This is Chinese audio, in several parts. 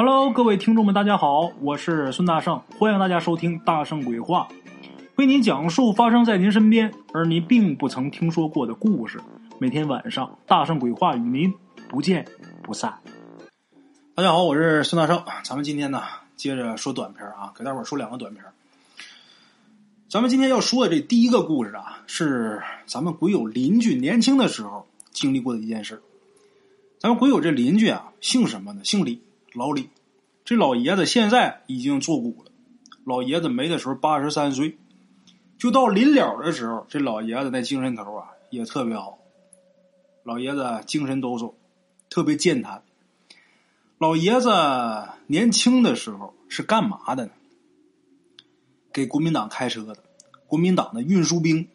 Hello，各位听众们，大家好，我是孙大圣，欢迎大家收听《大圣鬼话》，为您讲述发生在您身边而您并不曾听说过的故事。每天晚上，《大圣鬼话》与您不见不散。大家好，我是孙大圣，咱们今天呢接着说短片啊，给大伙儿说两个短片。咱们今天要说的这第一个故事啊，是咱们鬼友邻居年轻的时候经历过的一件事。咱们鬼友这邻居啊，姓什么呢？姓李，老李。这老爷子现在已经作古了，老爷子没的时候八十三岁，就到临了的时候，这老爷子那精神头啊也特别好。老爷子精神抖擞，特别健谈。老爷子年轻的时候是干嘛的呢？给国民党开车的，国民党的运输兵，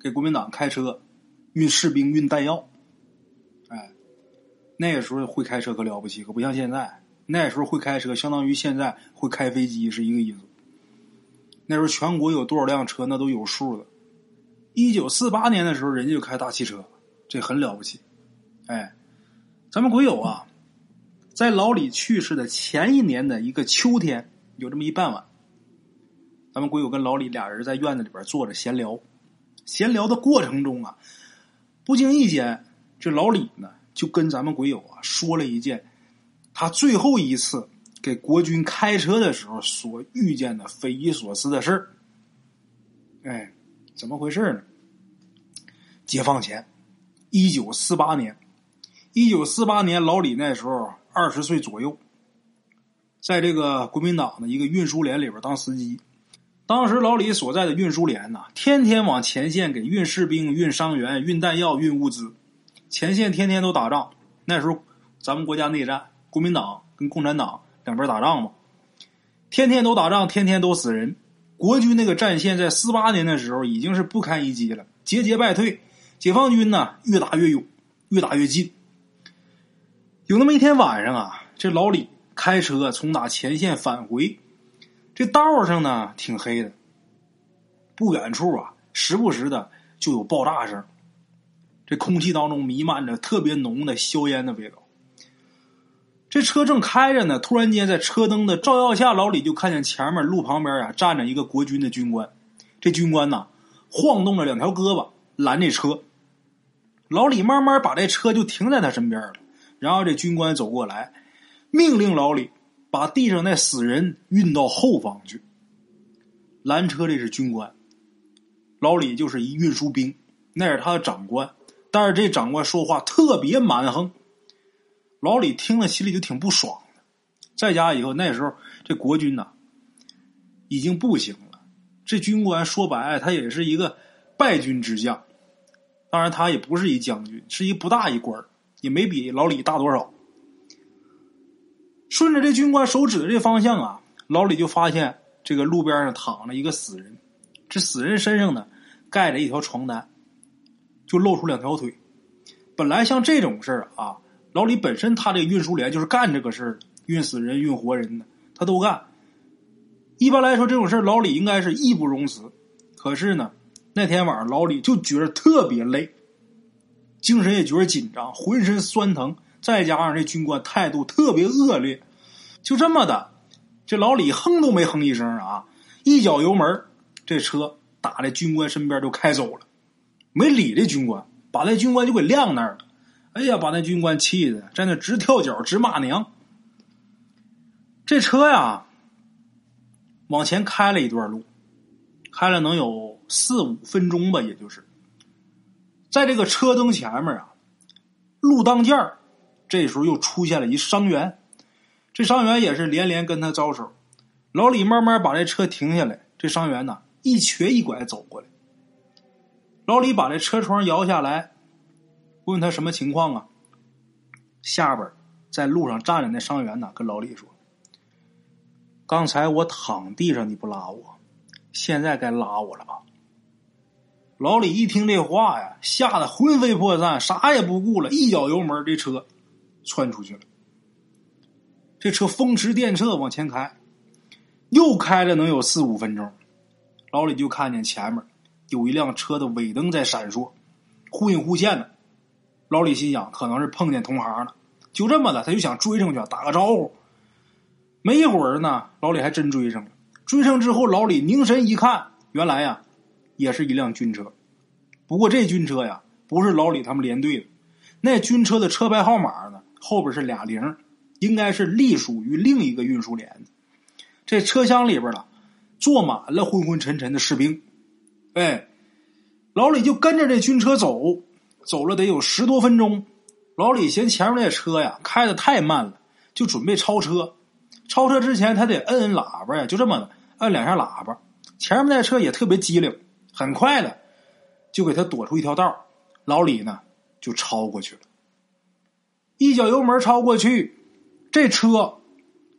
给国民党开车，运士兵、运弹药。那个时候会开车可了不起，可不像现在。那时候会开车，相当于现在会开飞机是一个意思。那时候全国有多少辆车，那都有数的。一九四八年的时候，人家就开大汽车，这很了不起。哎，咱们鬼友啊，在老李去世的前一年的一个秋天，有这么一傍晚，咱们鬼友跟老李俩人在院子里边坐着闲聊。闲聊的过程中啊，不经意间，这老李呢就跟咱们鬼友啊说了一件。他最后一次给国军开车的时候所遇见的匪夷所思的事儿，哎，怎么回事呢？解放前，一九四八年，一九四八年，老李那时候二十岁左右，在这个国民党的一个运输连里边当司机。当时老李所在的运输连呐，天天往前线给运士兵、运伤员、运弹药、运物资，前线天天都打仗。那时候咱们国家内战。国民党跟共产党两边打仗嘛，天天都打仗，天天都死人。国军那个战线在四八年的时候已经是不堪一击了，节节败退。解放军呢越打越勇，越打越近。有那么一天晚上啊，这老李开车从打前线返回，这道上呢挺黑的，不远处啊时不时的就有爆炸声，这空气当中弥漫着特别浓的硝烟的味道。这车正开着呢，突然间在车灯的照耀下，老李就看见前面路旁边啊站着一个国军的军官。这军官呐，晃动着两条胳膊拦这车。老李慢慢把这车就停在他身边了。然后这军官走过来，命令老李把地上那死人运到后方去。拦车这是军官，老李就是一运输兵，那是他的长官。但是这长官说话特别蛮横。老李听了心里就挺不爽的，在家以后那时候这国军呐已经不行了，这军官说白他也是一个败军之将，当然他也不是一将军，是一不大一官也没比老李大多少。顺着这军官手指的这方向啊，老李就发现这个路边上躺着一个死人，这死人身上呢盖着一条床单，就露出两条腿。本来像这种事儿啊。老李本身他这运输连就是干这个事儿运死人、运活人的，他都干。一般来说，这种事儿老李应该是义不容辞。可是呢，那天晚上老李就觉得特别累，精神也觉得紧张，浑身酸疼，再加上这军官态度特别恶劣，就这么的，这老李哼都没哼一声啊，一脚油门，这车打在军官身边就开走了，没理这军官，把那军官就给晾那儿了。哎呀，把那军官气的在那直跳脚，直骂娘。这车呀，往前开了一段路，开了能有四五分钟吧，也就是，在这个车灯前面啊，路当间儿，这时候又出现了一伤员，这伤员也是连连跟他招手。老李慢慢把这车停下来，这伤员呢一瘸一拐走过来，老李把这车窗摇下来。问他什么情况啊？下边在路上站着那伤员呢，跟老李说：“刚才我躺地上，你不拉我，现在该拉我了吧？”老李一听这话呀，吓得魂飞魄散，啥也不顾了，一脚油门，这车窜出去了。这车风驰电掣往前开，又开了能有四五分钟，老李就看见前面有一辆车的尾灯在闪烁，忽隐忽现的。老李心想，可能是碰见同行了，就这么的，他就想追上去打个招呼。没一会儿呢，老李还真追上了。追上之后，老李凝神一看，原来呀，也是一辆军车。不过这军车呀，不是老李他们连队的。那军车的车牌号码呢，后边是俩零，应该是隶属于另一个运输连。这车厢里边呢，坐满了昏昏沉沉的士兵。哎，老李就跟着这军车走，走了得有十多分钟。老李嫌前面那车呀开的太慢了，就准备超车。超车之前，他得摁摁喇叭呀，就这么摁两下喇叭。前面那车也特别机灵，很快的就给他躲出一条道。老李呢就超过去了，一脚油门超过去。这车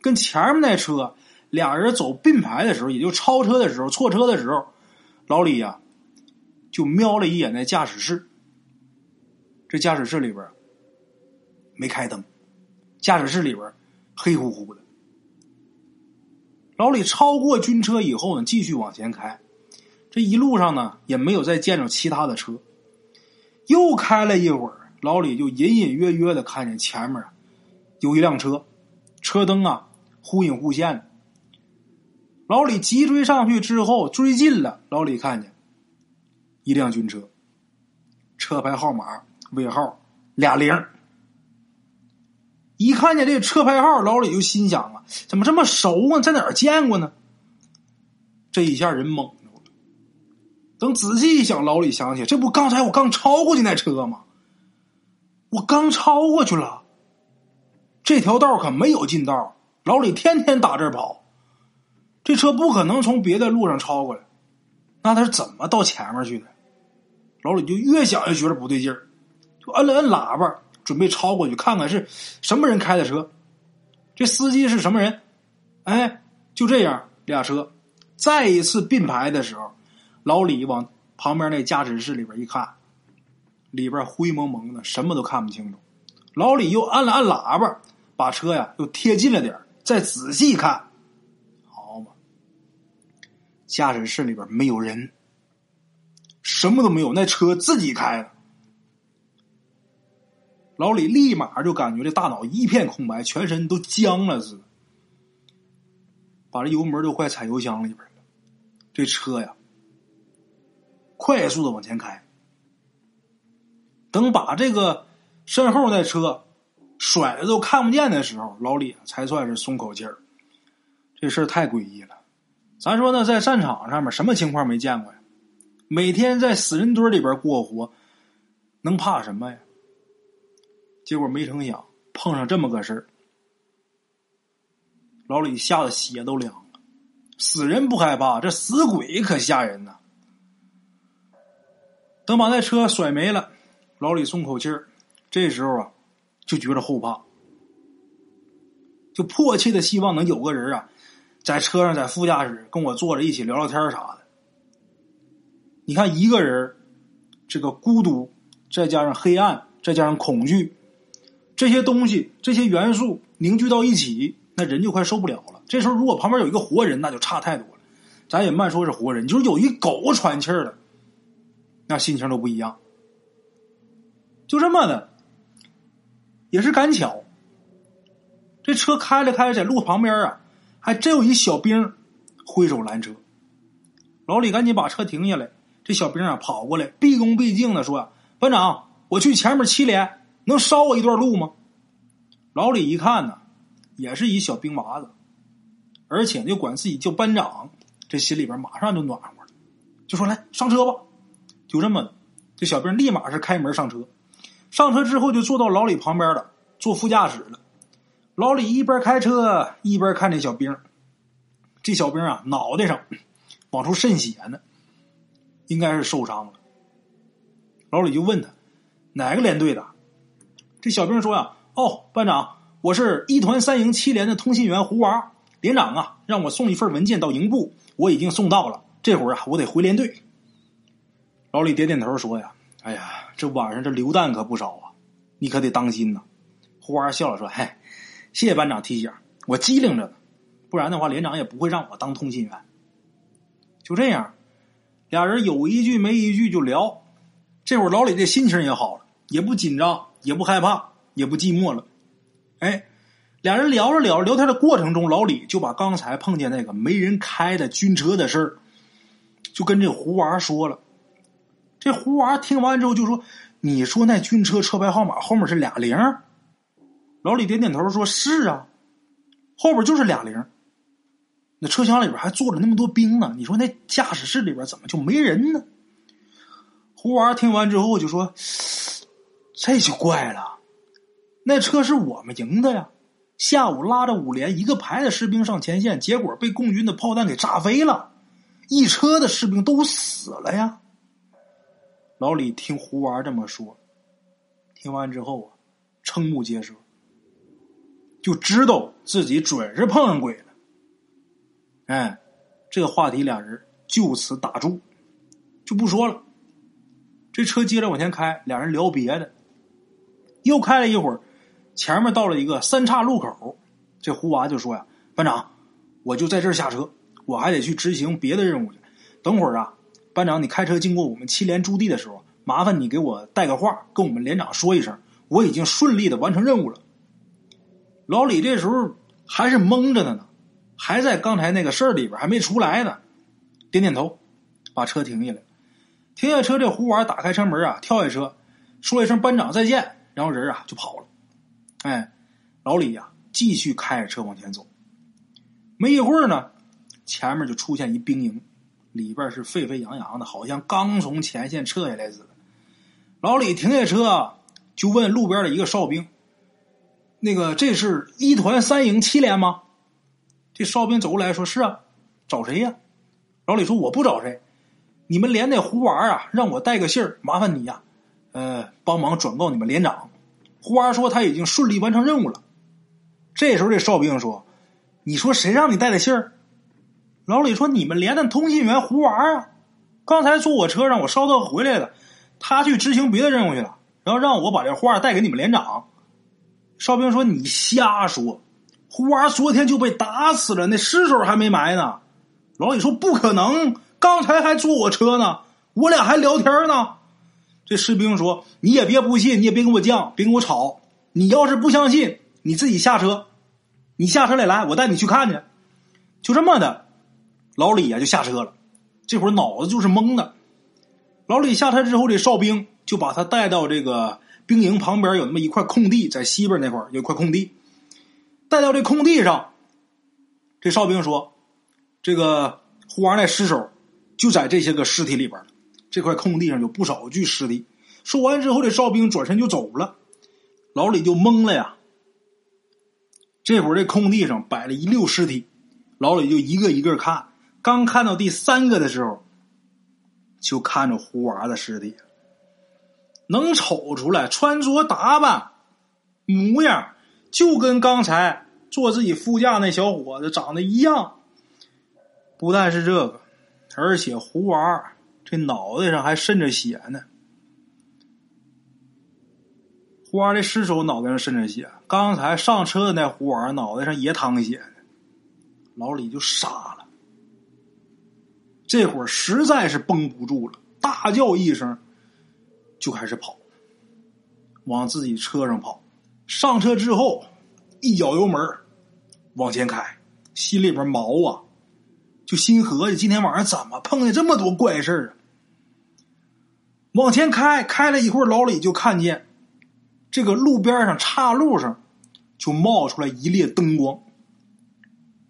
跟前面那车俩人走并排的时候，也就超车的时候、错车的时候，老李呀就瞄了一眼那驾驶室。这驾驶室里边没开灯，驾驶室里边黑乎乎的。老李超过军车以后呢，继续往前开。这一路上呢，也没有再见着其他的车。又开了一会儿，老李就隐隐约约的看见前面有一辆车，车灯啊忽隐忽现的。老李急追上去之后，追近了，老李看见一辆军车，车牌号码尾号俩零。一看见这车牌号，老李就心想啊，怎么这么熟啊？在哪儿见过呢？这一下人懵住了。等仔细一想，老李想起，这不刚才我刚超过去那车吗？我刚超过去了。这条道可没有近道，老李天天打这跑，这车不可能从别的路上超过来。那他是怎么到前面去的？老李就越想越觉得不对劲儿，就摁了摁喇叭。准备超过去看看是什么人开的车，这司机是什么人？哎，就这样，俩车再一次并排的时候，老李往旁边那驾驶室里边一看，里边灰蒙蒙的，什么都看不清楚。老李又按了按喇叭，把车呀又贴近了点再仔细看，驾驶室里边没有人，什么都没有，那车自己开的。老李立马就感觉这大脑一片空白，全身都僵了似的，把这油门都快踩油箱里边了。这车呀，快速的往前开。等把这个身后那车甩的都看不见的时候，老李才算是松口气儿。这事儿太诡异了。咱说呢，在战场上面什么情况没见过呀？每天在死人堆里边过活，能怕什么呀？结果没成想碰上这么个事儿，老李吓得血都凉了。死人不害怕，这死鬼可吓人呐！等把那车甩没了，老李松口气儿。这时候啊，就觉得后怕，就迫切的希望能有个人啊，在车上在副驾驶跟我坐着一起聊聊天啥的。你看一个人，这个孤独，再加上黑暗，再加上恐惧。这些东西、这些元素凝聚到一起，那人就快受不了了。这时候，如果旁边有一个活人，那就差太多了。咱也慢说是活人，就是有一狗喘气儿了，那心情都不一样。就这么的，也是赶巧，这车开了开，在路旁边啊，还真有一小兵挥手拦车。老李赶紧把车停下来，这小兵啊跑过来，毕恭毕敬的说：“班长，我去前面七连。”能捎我一段路吗？老李一看呢，也是一小兵娃子，而且就管自己叫班长，这心里边马上就暖和了，就说：“来上车吧。”就这么的，这小兵立马是开门上车。上车之后就坐到老李旁边了，坐副驾驶了。老李一边开车一边看这小兵，这小兵啊脑袋上往出渗血呢，应该是受伤了。老李就问他哪个连队的？这小兵说呀：“哦，班长，我是一团三营七连的通信员胡娃。连长啊，让我送一份文件到营部，我已经送到了。这会儿啊，我得回连队。”老李点点头说：“呀，哎呀，这晚上这流弹可不少啊，你可得当心呐。”胡娃笑了说：“嗨，谢谢班长提醒，我机灵着呢，不然的话，连长也不会让我当通信员。”就这样，俩人有一句没一句就聊。这会儿老李这心情也好了，也不紧张。也不害怕，也不寂寞了，哎，俩人聊着聊着，聊天的过程中，老李就把刚才碰见那个没人开的军车的事儿，就跟这胡娃说了。这胡娃听完之后就说：“你说那军车车牌号码后面是俩零？”老李点点头说：“是啊，后边就是俩零。那车厢里边还坐着那么多兵呢，你说那驾驶室里边怎么就没人呢？”胡娃听完之后就说：“这就怪了，那车是我们营的呀，下午拉着五连一个排的士兵上前线，结果被共军的炮弹给炸飞了，一车的士兵都死了呀。”老李听胡娃这么说，听完之后啊，瞠目结舌，就知道自己准是碰上鬼了。哎，这个话题俩人就此打住，就不说了。这车接着往前开，俩人聊别的。又开了一会儿，前面到了一个三岔路口，这胡娃就说呀：“班长，我就在这儿下车，我还得去执行别的任务去。等会儿啊。”班长，你开车经过我们七连驻地的时候，麻烦你给我带个话，跟我们连长说一声，我已经顺利的完成任务了。老李这时候还是懵着的呢，还在刚才那个事儿里边，还没出来呢。点点头，把车停下来。停下车，这胡娃打开车门啊，跳下车，说一声“班长再见”，然后人啊就跑了。哎，老李呀，继续开着车往前走。没一会儿呢，前面就出现一兵营。里边是沸沸扬扬的，好像刚从前线撤下来似的。老李停下车，就问路边的一个哨兵：“那个，这是一团三营七连吗？”这哨兵走过来说：“是啊，找谁呀？”老李说：“我不找谁，你们连那胡娃啊，让我带个信儿，麻烦你呀，呃，帮忙转告你们连长。胡娃说他已经顺利完成任务了。”这时候，这哨兵说：“你说谁让你带的信儿？”老李说：“你们连的通信员胡娃啊，刚才坐我车让我捎他回来的，他去执行别的任务去了，然后让我把这花带给你们连长。”哨兵说：“你瞎说，胡娃昨天就被打死了，那尸首还没埋呢。”老李说：“不可能，刚才还坐我车呢，我俩还聊天呢。”这士兵说：“你也别不信，你也别跟我犟，别跟我吵。你要是不相信，你自己下车，你下车来来，我带你去看去。”就这么的。老李呀，就下车了。这会儿脑子就是懵的。老李下车之后，这哨兵就把他带到这个兵营旁边，有那么一块空地，在西边那块有一块空地。带到这空地上，这哨兵说：“这个胡娃那尸首就在这些个尸体里边这块空地上有不少具尸体。”说完之后，这哨兵转身就走了。老李就懵了呀。这会儿这空地上摆了一溜尸体，老李就一个一个看。刚看到第三个的时候，就看着胡娃的尸体，能瞅出来穿着打扮、模样，就跟刚才坐自己副驾那小伙子长得一样。不但是这个，而且胡娃这脑袋上还渗着血呢。胡娃的尸首脑袋上渗着血，刚才上车的那胡娃脑袋上也淌血呢。老李就傻了。这会儿实在是绷不住了，大叫一声，就开始跑，往自己车上跑。上车之后，一脚油门往前开，心里边毛啊，就心合计：今天晚上怎么碰见这么多怪事啊？往前开，开了一会儿，老李就看见这个路边上岔路上就冒出来一列灯光，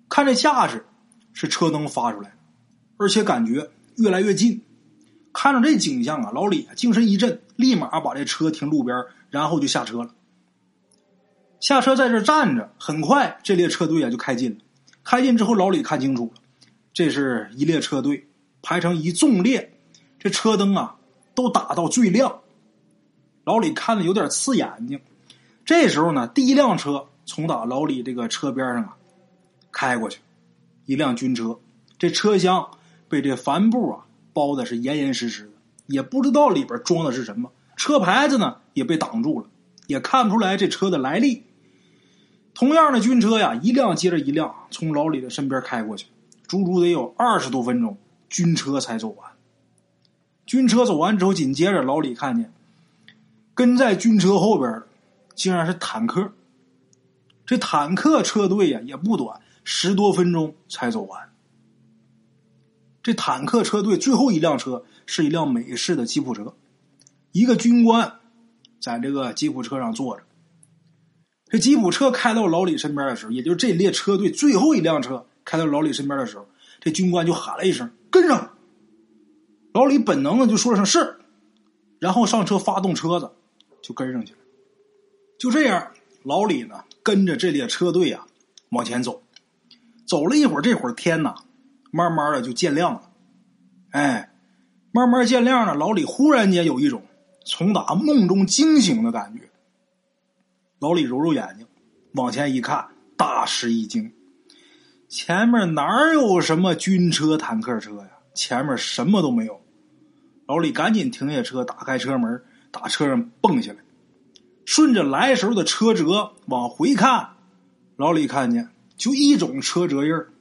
看这架势是车灯发出来。而且感觉越来越近，看着这景象啊，老李精神一振，立马把这车停路边，然后就下车了。下车在这站着，很快这列车队啊就开进了。开进之后，老李看清楚了，这是一列车队排成一纵列，这车灯啊都打到最亮。老李看的有点刺眼睛。这时候呢，第一辆车从打老李这个车边上啊开过去，一辆军车，这车厢。被这帆布啊包的是严严实实的，也不知道里边装的是什么。车牌子呢也被挡住了，也看不出来这车的来历。同样的军车呀，一辆接着一辆从老李的身边开过去，足足得有二十多分钟，军车才走完。军车走完之后，紧接着老李看见跟在军车后边的竟然是坦克。这坦克车队呀也不短，十多分钟才走完。这坦克车队最后一辆车是一辆美式的吉普车，一个军官在这个吉普车上坐着。这吉普车开到老李身边的时候，也就是这列车队最后一辆车开到老李身边的时候，这军官就喊了一声：“跟上！”老李本能的就说了声“是”，然后上车发动车子，就跟上去了。就这样，老李呢跟着这列车队啊往前走，走了一会儿，这会儿天呐，慢慢的就见亮了。哎，慢慢见亮了，老李忽然间有一种从打梦中惊醒的感觉。老李揉揉眼睛，往前一看，大吃一惊，前面哪有什么军车、坦克车呀？前面什么都没有。老李赶紧停下车，打开车门，打车上蹦下来，顺着来时候的车辙往回看，老李看见就一种车辙印儿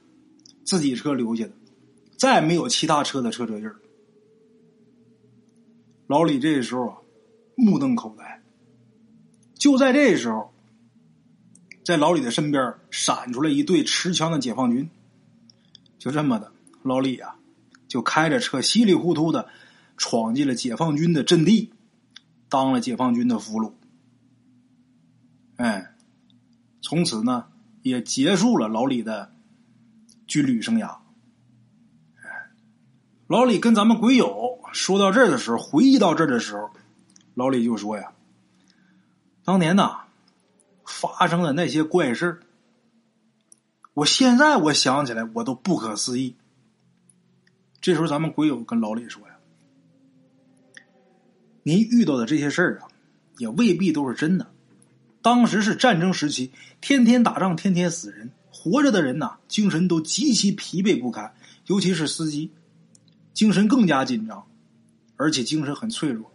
自己车留下的，再没有其他车的车辙印老李这时候啊，目瞪口呆。就在这时候，在老李的身边闪出来一队持枪的解放军。就这么的，老李啊，就开着车稀里糊涂的闯进了解放军的阵地，当了解放军的俘虏。哎，从此呢，也结束了老李的军旅生涯。老李跟咱们鬼友说到这儿的时候，回忆到这儿的时候，老李就说呀。当年呐，发生的那些怪事我现在我想起来我都不可思议。这时候咱们鬼友跟老李说呀：“您遇到的这些事儿啊，也未必都是真的。当时是战争时期，天天打仗，天天死人，活着的人呐，精神都极其疲惫不堪，尤其是司机，精神更加紧张，而且精神很脆弱。”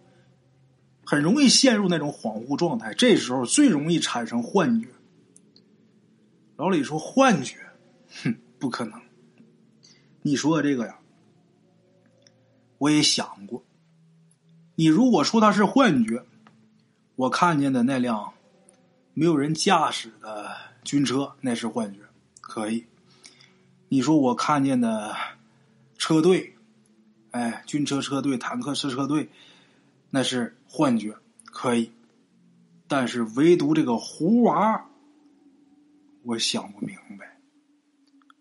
很容易陷入那种恍惚状态，这时候最容易产生幻觉。老李说：“幻觉，哼，不可能。你说这个呀，我也想过。你如果说他是幻觉，我看见的那辆没有人驾驶的军车，那是幻觉，可以。你说我看见的车队，哎，军车车队、坦克车车队。”那是幻觉，可以，但是唯独这个胡娃，我想不明白。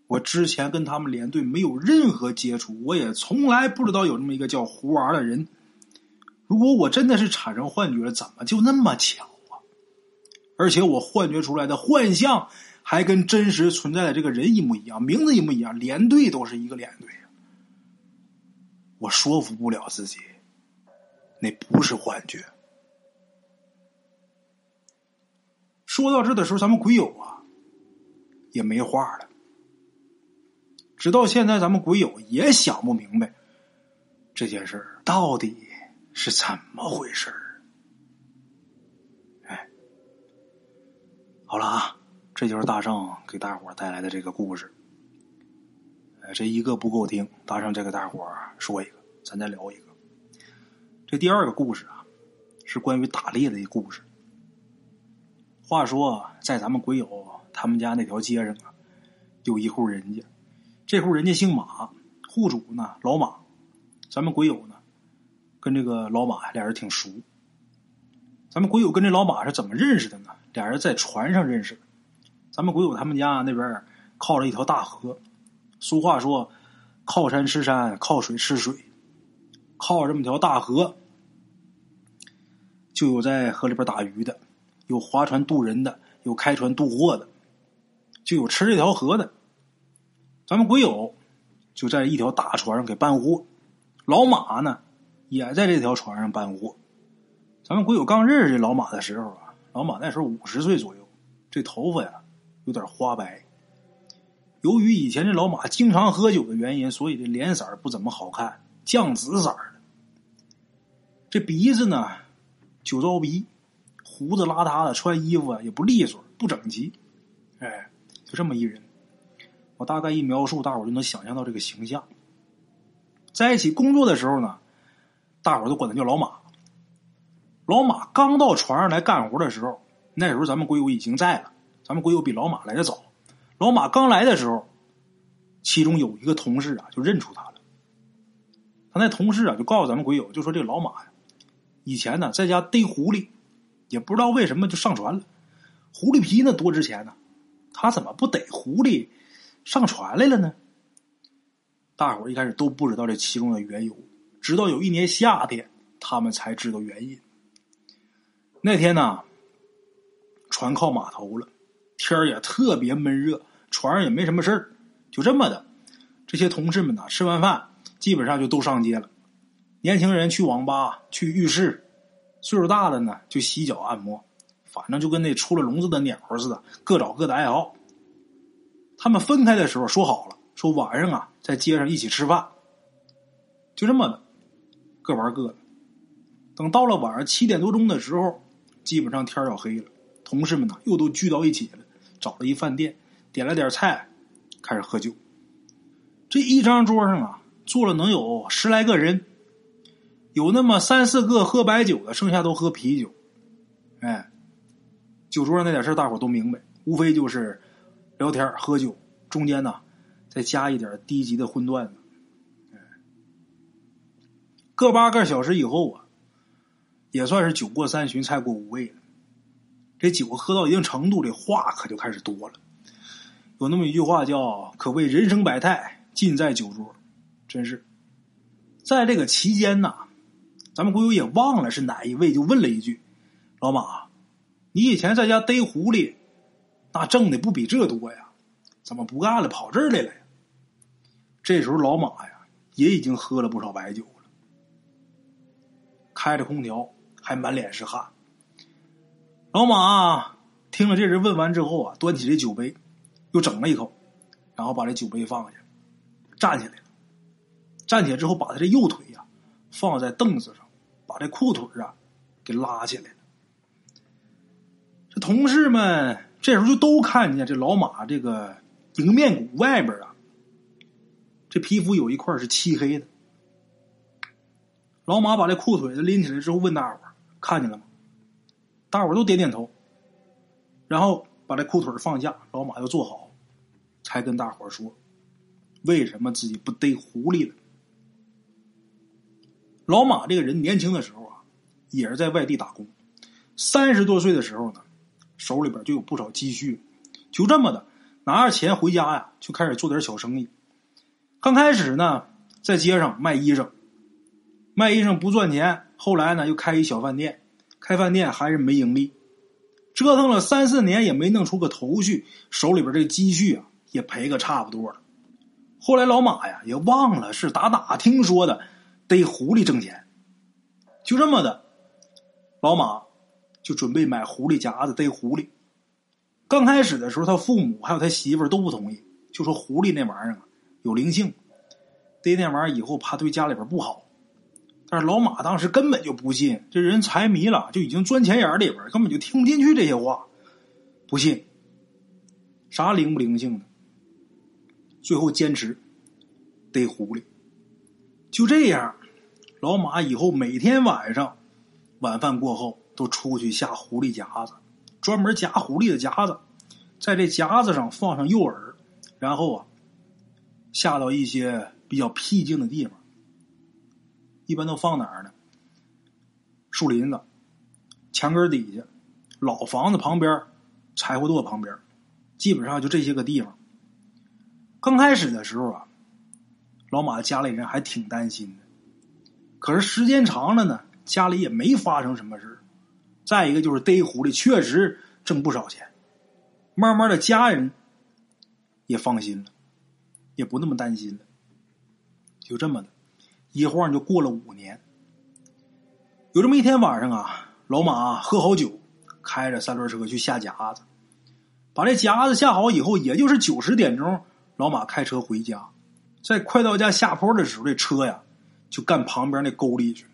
我之前跟他们连队没有任何接触，我也从来不知道有这么一个叫胡娃的人。如果我真的是产生幻觉，怎么就那么巧啊？而且我幻觉出来的幻象还跟真实存在的这个人一模一样，名字一模一样，连队都是一个连队我说服不了自己。那不是幻觉。说到这的时候，咱们鬼友啊也没话了。直到现在，咱们鬼友也想不明白这件事到底是怎么回事。哎，好了啊，这就是大圣给大伙带来的这个故事。这一个不够听，大圣再给大伙说一个，咱再聊一个。这第二个故事啊，是关于打猎的一故事。话说，在咱们鬼友他们家那条街上啊，有一户人家，这户人家姓马，户主呢老马，咱们鬼友呢跟这个老马俩人挺熟。咱们鬼友跟这老马是怎么认识的呢？俩人在船上认识的。咱们鬼友他们家那边靠着一条大河，俗话说，靠山吃山，靠水吃水。靠这么条大河，就有在河里边打鱼的，有划船渡人的，有开船渡货的，就有吃这条河的。咱们鬼友就在一条大船上给搬货，老马呢也在这条船上搬货。咱们鬼友刚认识这老马的时候啊，老马那时候五十岁左右，这头发呀有点花白。由于以前这老马经常喝酒的原因，所以这脸色不怎么好看。酱紫色的，这鼻子呢，酒糟鼻，胡子邋遢的，穿衣服啊也不利索，不整齐，哎，就这么一人。我大概一描述，大伙就能想象到这个形象。在一起工作的时候呢，大伙都管他叫老马。老马刚到船上来干活的时候，那时候咱们鬼友已经在了，咱们鬼友比老马来的早。老马刚来的时候，其中有一个同事啊，就认出他了。他那同事啊，就告诉咱们鬼友，就说这老马呀，以前呢在家逮狐狸，也不知道为什么就上船了。狐狸皮那多值钱呢，他怎么不逮狐狸上船来了呢？大伙一开始都不知道这其中的缘由，直到有一年夏天，他们才知道原因。那天呢，船靠码头了，天也特别闷热，船上也没什么事儿，就这么的，这些同事们呢，吃完饭基本上就都上街了。年轻人去网吧、去浴室，岁数大的呢就洗脚按摩，反正就跟那出了笼子的鸟似的，各找各的爱好。他们分开的时候说好了。说晚上啊，在街上一起吃饭，就这么的，各玩各的。等到了晚上七点多钟的时候，基本上天要黑了，同事们呢又都聚到一起了，找了一饭店，点了点菜，开始喝酒。这一张桌上啊，坐了能有十来个人，有那么三四个喝白酒的，剩下都喝啤酒。哎，酒桌上那点事大伙都明白，无非就是聊天喝酒，中间呢。再加一点低级的荤段子，个把个小时以后啊，也算是酒过三巡，菜过五味了。这酒喝到一定程度，这话可就开始多了。有那么一句话叫“可谓人生百态，尽在酒桌”，真是。在这个期间呢，咱们鬼友也忘了是哪一位，就问了一句：“老马，你以前在家逮狐狸，那挣的不比这多呀？怎么不干了，跑这儿来了？”这时候老马呀也已经喝了不少白酒了，开着空调还满脸是汗。老马听了这人问完之后啊，端起这酒杯，又整了一口，然后把这酒杯放下，站起来了。站起来之后，把他这右腿呀放在凳子上，把这裤腿啊给拉起来了。这同事们这时候就都看见这老马这个迎面骨外边啊。这皮肤有一块是漆黑的。老马把这裤腿子拎起来之后，问大伙：“看见了吗？”大伙都点点头。然后把这裤腿放下，老马又坐好，才跟大伙说：“为什么自己不逮狐狸了？”老马这个人年轻的时候啊，也是在外地打工。三十多岁的时候呢，手里边就有不少积蓄，就这么的拿着钱回家呀，就开始做点小生意。刚开始呢，在街上卖衣裳，卖衣裳不赚钱。后来呢，又开一小饭店，开饭店还是没盈利，折腾了三四年也没弄出个头绪，手里边这积蓄啊也赔个差不多了。后来老马呀也忘了是打哪听说的，逮狐狸挣钱，就这么的，老马就准备买狐狸夹子逮狐狸。刚开始的时候，他父母还有他媳妇都不同意，就说狐狸那玩意儿啊。有灵性，逮那玩意儿以后怕对家里边不好。但是老马当时根本就不信，这人财迷了，就已经钻钱眼里边，根本就听不进去这些话，不信。啥灵不灵性的？最后坚持逮狐狸。就这样，老马以后每天晚上晚饭过后都出去下狐狸夹子，专门夹狐狸的夹子，在这夹子上放上诱饵，然后啊。下到一些比较僻静的地方，一般都放哪儿呢？树林子、墙根底下、老房子旁边、柴火垛旁边，基本上就这些个地方。刚开始的时候啊，老马家里人还挺担心的。可是时间长了呢，家里也没发生什么事再一个就是逮狐狸确实挣不少钱，慢慢的家人也放心了。也不那么担心了，就这么的，一晃就过了五年。有这么一天晚上啊，老马喝好酒，开着三轮车去下夹子，把这夹子下好以后，也就是九十点钟，老马开车回家，在快到家下坡的时候，这车呀就干旁边那沟里去了。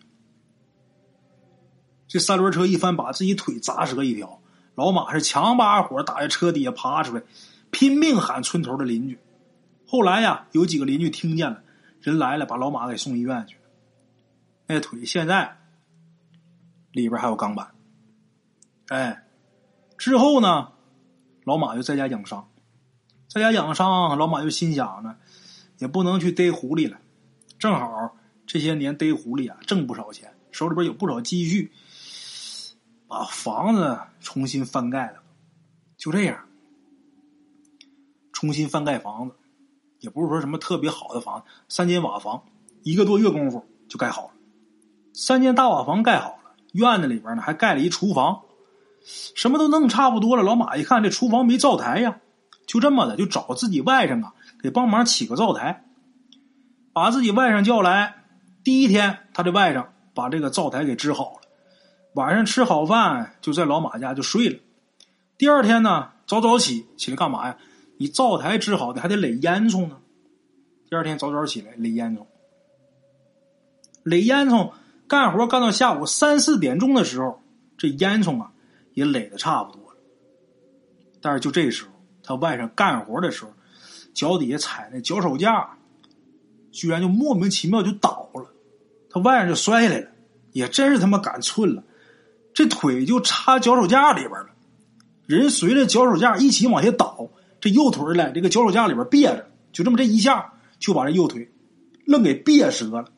这三轮车一翻，把自己腿砸折一条。老马是强把火打在车底下爬出来，拼命喊村头的邻居。后来呀，有几个邻居听见了，人来了，把老马给送医院去。那腿现在里边还有钢板。哎，之后呢，老马就在家养伤，在家养伤，老马就心想呢，也不能去逮狐狸了，正好这些年逮狐狸啊，挣不少钱，手里边有不少积蓄，把房子重新翻盖了，就这样，重新翻盖房子，也不是说什么特别好的房，三间瓦房，一个多月功夫就盖好了，三间大瓦房盖好了，院子里边呢还盖了一厨房。什么都弄差不多了，老马一看这厨房没灶台呀，就这么的就找自己外甥啊给帮忙起个灶台，把自己外甥叫来。第一天，他的外甥把这个灶台给支好了，晚上吃好饭就在老马家就睡了。第二天呢，早早起起来干嘛呀？你灶台支好的还得垒烟囱呢。第二天早早起来垒烟囱，垒烟囱干活干到下午三四点钟的时候，这烟囱啊。也垒的差不多了，但是就这时候，他外甥干活的时候，脚底下踩那脚手架，居然就莫名其妙就倒了，他外甥就摔下来了，也真是他妈赶寸了，这腿就插脚手架里边了，人随着脚手架一起往下倒，这右腿在这个脚手架里边别着，就这么这一下就把这右腿愣给别折了。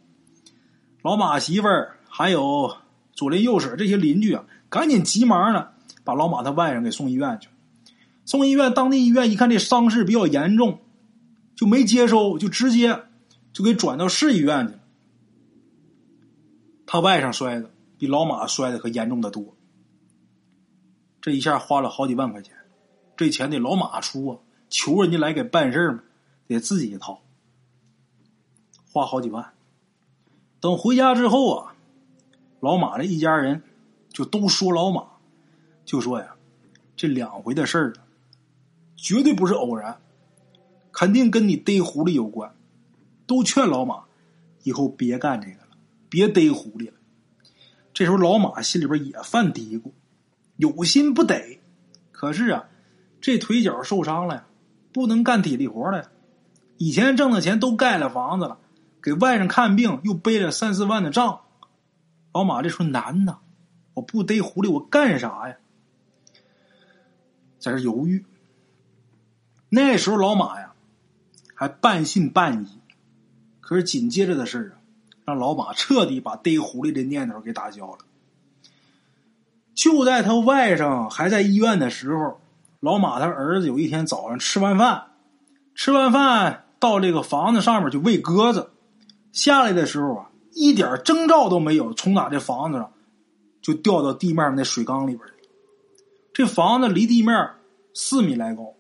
老马媳妇儿还有左邻右舍这些邻居啊。赶紧急忙的把老马他外甥给送医院去，送医院，当地医院一看这伤势比较严重，就没接收，就直接就给转到市医院去了。他外甥摔的比老马摔的可严重的多，这一下花了好几万块钱，这钱得老马出啊，求人家来给办事儿嘛，得自己掏，花好几万。等回家之后啊，老马这一家人。就都说老马，就说呀，这两回的事儿，绝对不是偶然，肯定跟你逮狐狸有关。都劝老马以后别干这个了，别逮狐狸了。这时候老马心里边也犯嘀咕，有心不逮，可是啊，这腿脚受伤了呀，不能干体力活了。呀。以前挣的钱都盖了房子了，给外甥看病又背了三四万的账，老马这时候难呐。我不逮狐狸，我干啥呀？在这犹豫。那时候老马呀，还半信半疑。可是紧接着的事啊，让老马彻底把逮狐狸的念头给打消了。就在他外甥还在医院的时候，老马他儿子有一天早上吃完饭，吃完饭到这个房子上面去喂鸽子，下来的时候啊，一点征兆都没有，从哪这房子上。就掉到地面那水缸里边这房子离地面四米来高。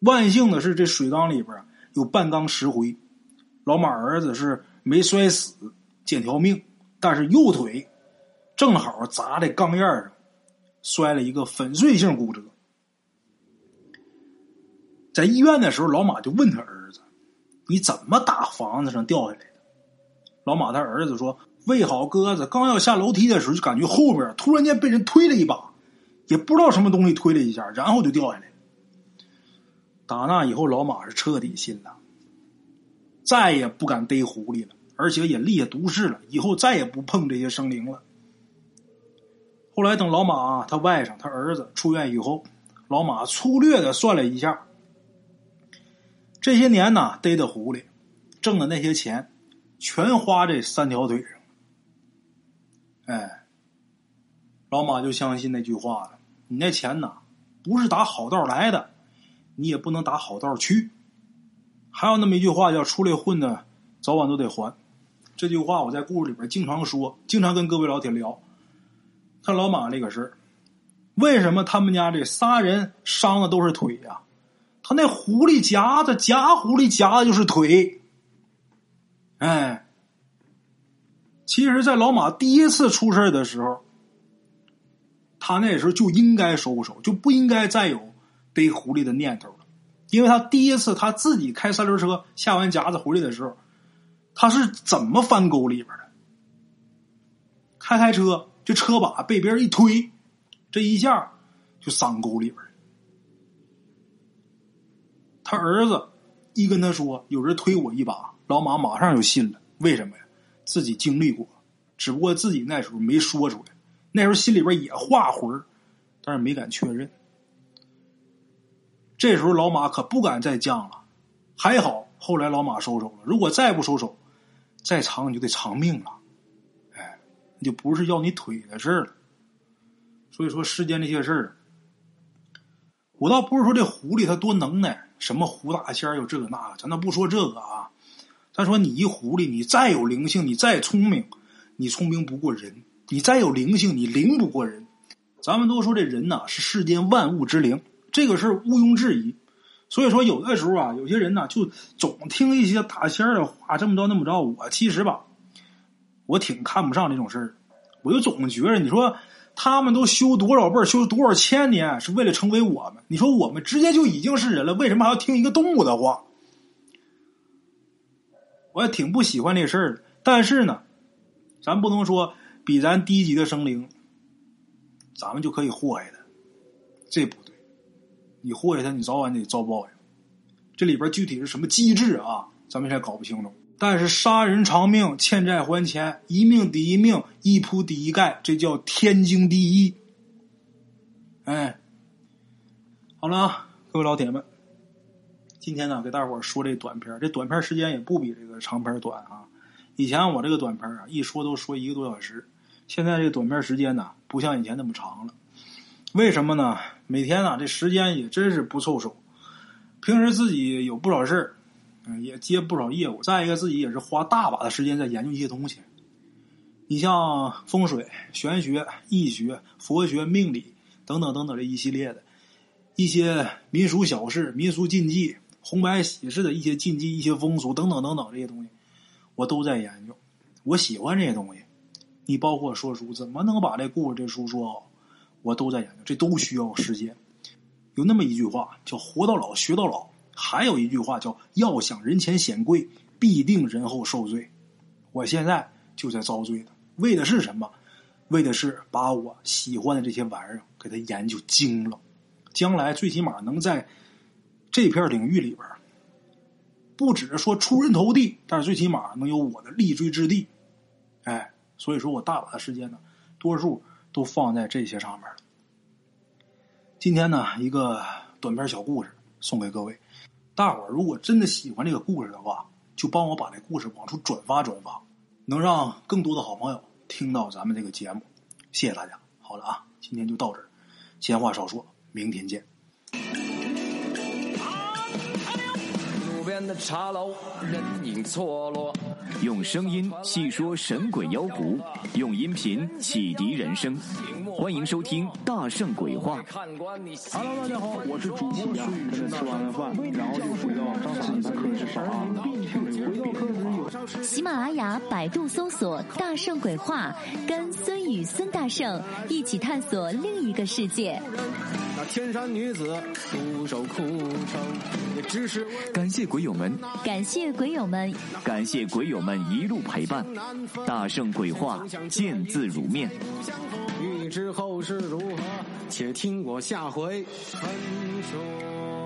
万幸的是，这水缸里边有半缸石灰。老马儿子是没摔死，捡条命，但是右腿正好砸在缸沿上，摔了一个粉碎性骨折。在医院的时候，老马就问他儿子：“你怎么打房子上掉下来的？”老马他儿子说。喂好鸽子，刚要下楼梯的时候，就感觉后边突然间被人推了一把，也不知道什么东西推了一下，然后就掉下来。打那以后，老马是彻底信了，再也不敢逮狐狸了，而且也立下毒誓了，以后再也不碰这些生灵了。后来等老马他外甥他儿子出院以后，老马粗略的算了一下，这些年呢逮的狐狸，挣的那些钱，全花这三条腿上。哎，老马就相信那句话了。你那钱呐，不是打好道来的，你也不能打好道去。还有那么一句话叫“出来混的，早晚都得还”。这句话我在故事里边经常说，经常跟各位老铁聊。看老马这个事儿，为什么他们家这仨人伤的都是腿呀？那狐狸夹子夹狐狸夹的就是腿。哎。其实，在老马第一次出事的时候，他那时候就应该收手，就不应该再有逮狐狸的念头了。因为他第一次他自己开三轮车下完夹子回来的时候，他是怎么翻沟里边的？开开车，这车把被别人一推，这一下就伤沟里边他儿子一跟他说有人推我一把，老马马上就信了。为什么呀？自己经历过，只不过自己那时候没说出来，那时候心里边也画魂但是没敢确认。这时候老马可不敢再犟了。还好后来老马收手了，如果再不收手，再长你就得偿命了。哎，那就不是要你腿的事了。所以说世间这些事儿，我倒不是说这狐狸它多能耐，什么胡大仙有这个那个，咱都不说这个啊。咱说你一狐狸，你再有灵性，你再聪明，你聪明不过人；你再有灵性，你灵不过人。咱们都说这人呐是世间万物之灵，这个是毋庸置疑。所以说有的时候啊，有些人呢就总听一些大仙儿的话，这么着那么着。我其实吧，我挺看不上这种事儿。我就总觉着，你说他们都修多少辈修多少千年，是为了成为我们。你说我们直接就已经是人了，为什么还要听一个动物的话？我也挺不喜欢这事儿的。但是呢，咱不能说比咱低级的生灵。咱们就可以祸害他，这不对。你祸害他，你早晚得遭报应。这里边具体是什么机制啊？咱们现在搞不清楚。但是杀人偿命，欠债还钱，一命抵一命，一铺抵一盖，这叫天经地义。哎，好了，各位老铁们，今天呢，给大伙说这短片这短片时间也不比这个长片短啊。以前我这个短片啊，一说都说一个多小时。现在这短片时间呢，不像以前那么长了。为什么呢？每天呢，这时间也真是不凑手。平时自己有不少事儿，嗯，也接不少业务。再一个，自己也是花大把的时间在研究一些东西。你像风水、玄学、易学、佛学、命理等等等等这一系列的，一些民俗小事、民俗禁忌、红白喜事的一些禁忌、一些风俗等等等等这些东西，我都在研究。我喜欢这些东西。你包括说书，怎么能把这故事这书说好？我都在研究，这都需要时间。有那么一句话叫“活到老，学到老”，还有一句话叫“要想人前显贵，必定人后受罪”。我现在就在遭罪呢，为的是什么？为的是把我喜欢的这些玩意儿给他研究精了，将来最起码能在这片领域里边，不只是说出人头地，但是最起码能有我的立锥之地。哎。所以说我大把的时间呢，多数都放在这些上面了。今天呢，一个短篇小故事送给各位，大伙儿如果真的喜欢这个故事的话，就帮我把这故事往出转发转发，能让更多的好朋友听到咱们这个节目。谢谢大家。好了啊，今天就到这儿，闲话少说，明天见。路边的茶楼，人影错落。用声音细说神鬼妖狐，用音频启迪人生。欢迎收听《大圣鬼话》。Hello，大家好，我是主播孙宇晨。吃完了饭，然后就回到自己的课室上喜马拉雅、百度搜索“大圣鬼话”，跟孙宇、孙大圣一起探索另一个世界。那天山女子独守空城，也只是感谢鬼友们，感谢鬼友们，感谢鬼友们一路陪伴。大圣鬼话，见字如面。欲知后事如何，且听我下回分说。